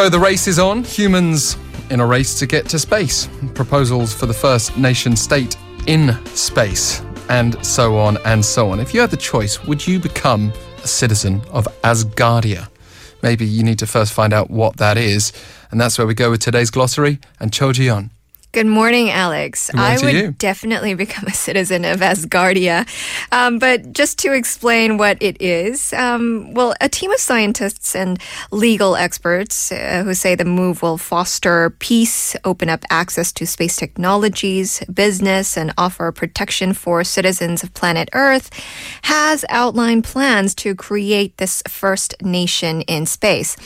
So the race is on. Humans in a race to get to space. Proposals for the first nation state in space, and so on and so on. If you had the choice, would you become a citizen of Asgardia? Maybe you need to first find out what that is, and that's where we go with today's glossary and Cho Ji-yeon. Good morning, Alex. morning I would you. definitely become a citizen of Asgardia. Um, but just to explain what it is, um, well, a team of scientists and legal experts uh, who say the move will foster peace, open up access to space technologies, business, and offer protection for citizens of planet Earth, has outlined plans to create this first nation in space.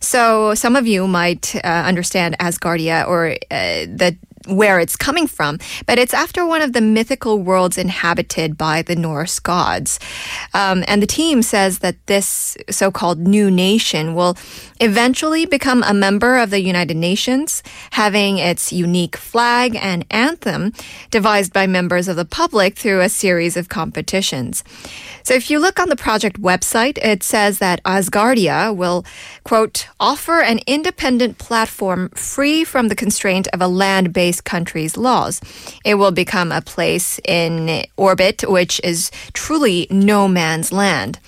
So some of you might uh, understand Asgardia or uh, the where it's coming from, but it's after one of the mythical worlds inhabited by the Norse gods. Um, and the team says that this so called new nation will eventually become a member of the United Nations, having its unique flag and anthem devised by members of the public through a series of competitions. So if you look on the project website, it says that Asgardia will, quote, offer an independent platform free from the constraint of a land based country's laws. It will become a place in orbit which is truly no man's land.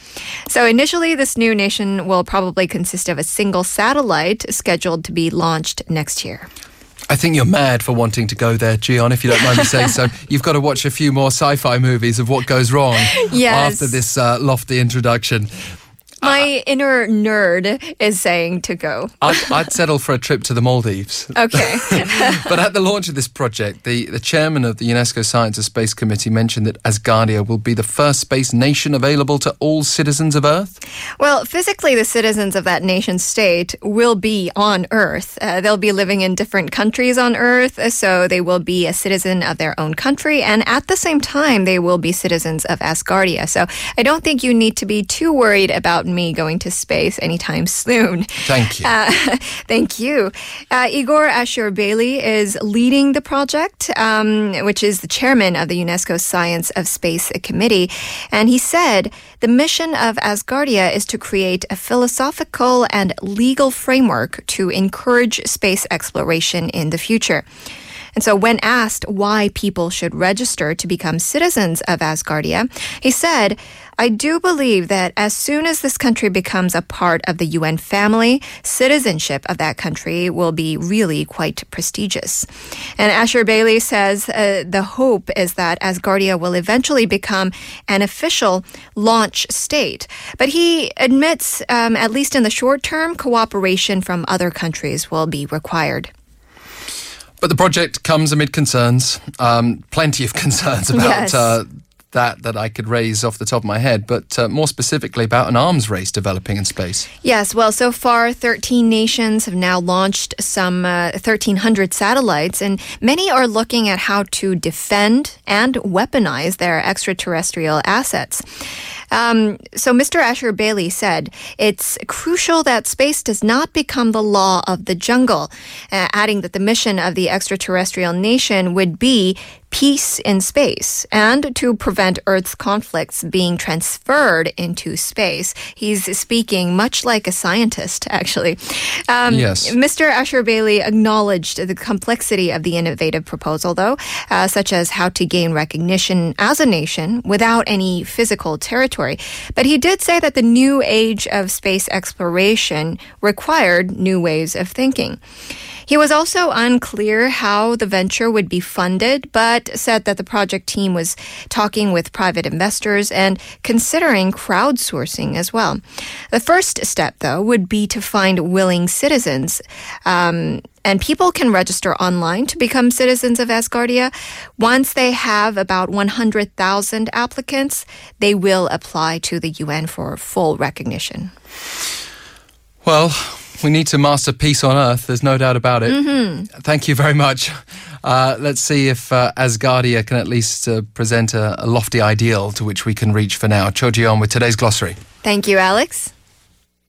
So initially, this new nation will probably consist of a single satellite scheduled to be launched next year. I think you're mad for wanting to go there, Gian, if you don't mind me saying so. You've got to watch a few more sci fi movies of what goes wrong Yes. after this uh, lofty introduction. My inner nerd is saying to go. I'd, I'd settle for a trip to the Maldives. Okay. But at the launch of this project, the, the chairman of the UNESCO Science and Space Committee mentioned that Asgardia will be the first space nation available to all citizens of Earth. Well, physically, the citizens of that nation state will be on Earth. Uh, they'll be living in different countries on Earth, uh, so they will be a citizen of their own country, and at the same time, they will be citizens of Asgardia. So I don't think you need to be too worried about me going to space anytime soon. Thank you. Uh, thank you. Uh, Igor Ashurbeyli is leading the project, um, which is the chairman of the UNESCO Science of Space Committee. And he said the mission of Asgardia is to create a philosophical and legal framework to encourage space exploration in the future. And so, when asked why people should register to become citizens of Asgardia, he said, I do believe that as soon as this country becomes a part of the UN family, citizenship of that country will be really quite prestigious. And Ashurbeyli says uh, the hope is that Asgardia will eventually become an official launch state. But he admits, um, at least in the short term, cooperation from other countries will be required. But the project comes amid concerns, um, plenty of concerns about Yes. uh, that that I could raise off the top of my head, but uh, more specifically about an arms race developing in space. Yes, well, so far, 13 nations have now launched some uh, 1,300 satellites, and many are looking at how to defend and weaponize their extraterrestrial assets. Um, so, Mr. Ashurbeyli said it's crucial that space does not become the law of the jungle, uh, adding that the mission of the extraterrestrial nation would be peace in space and to prevent Earth's conflicts being transferred into space. He's speaking much like a scientist, actually. Um, Yes. Mr. Ashurbeyli acknowledged the complexity of the innovative proposal, though, uh, such as how to gain recognition as a nation without any physical territory. But he did say that the new age of space exploration required new ways of thinking. He was also unclear how the venture would be funded, but said that the project team was talking with private investors and considering crowdsourcing as well. The first step, though, would be to find willing citizens. Um, and people can register online to become citizens of Asgardia. Once they have about 100,000 applicants, they will apply to the UN for full recognition. Well, we need to master peace on Earth. There's no doubt about it. Mm-hmm. Thank you very much. Uh, let's see if uh, Asgardia can at least uh, present a, a lofty ideal to which we can reach for now. Cho Ji-yeon with today's glossary. Thank you, Alex.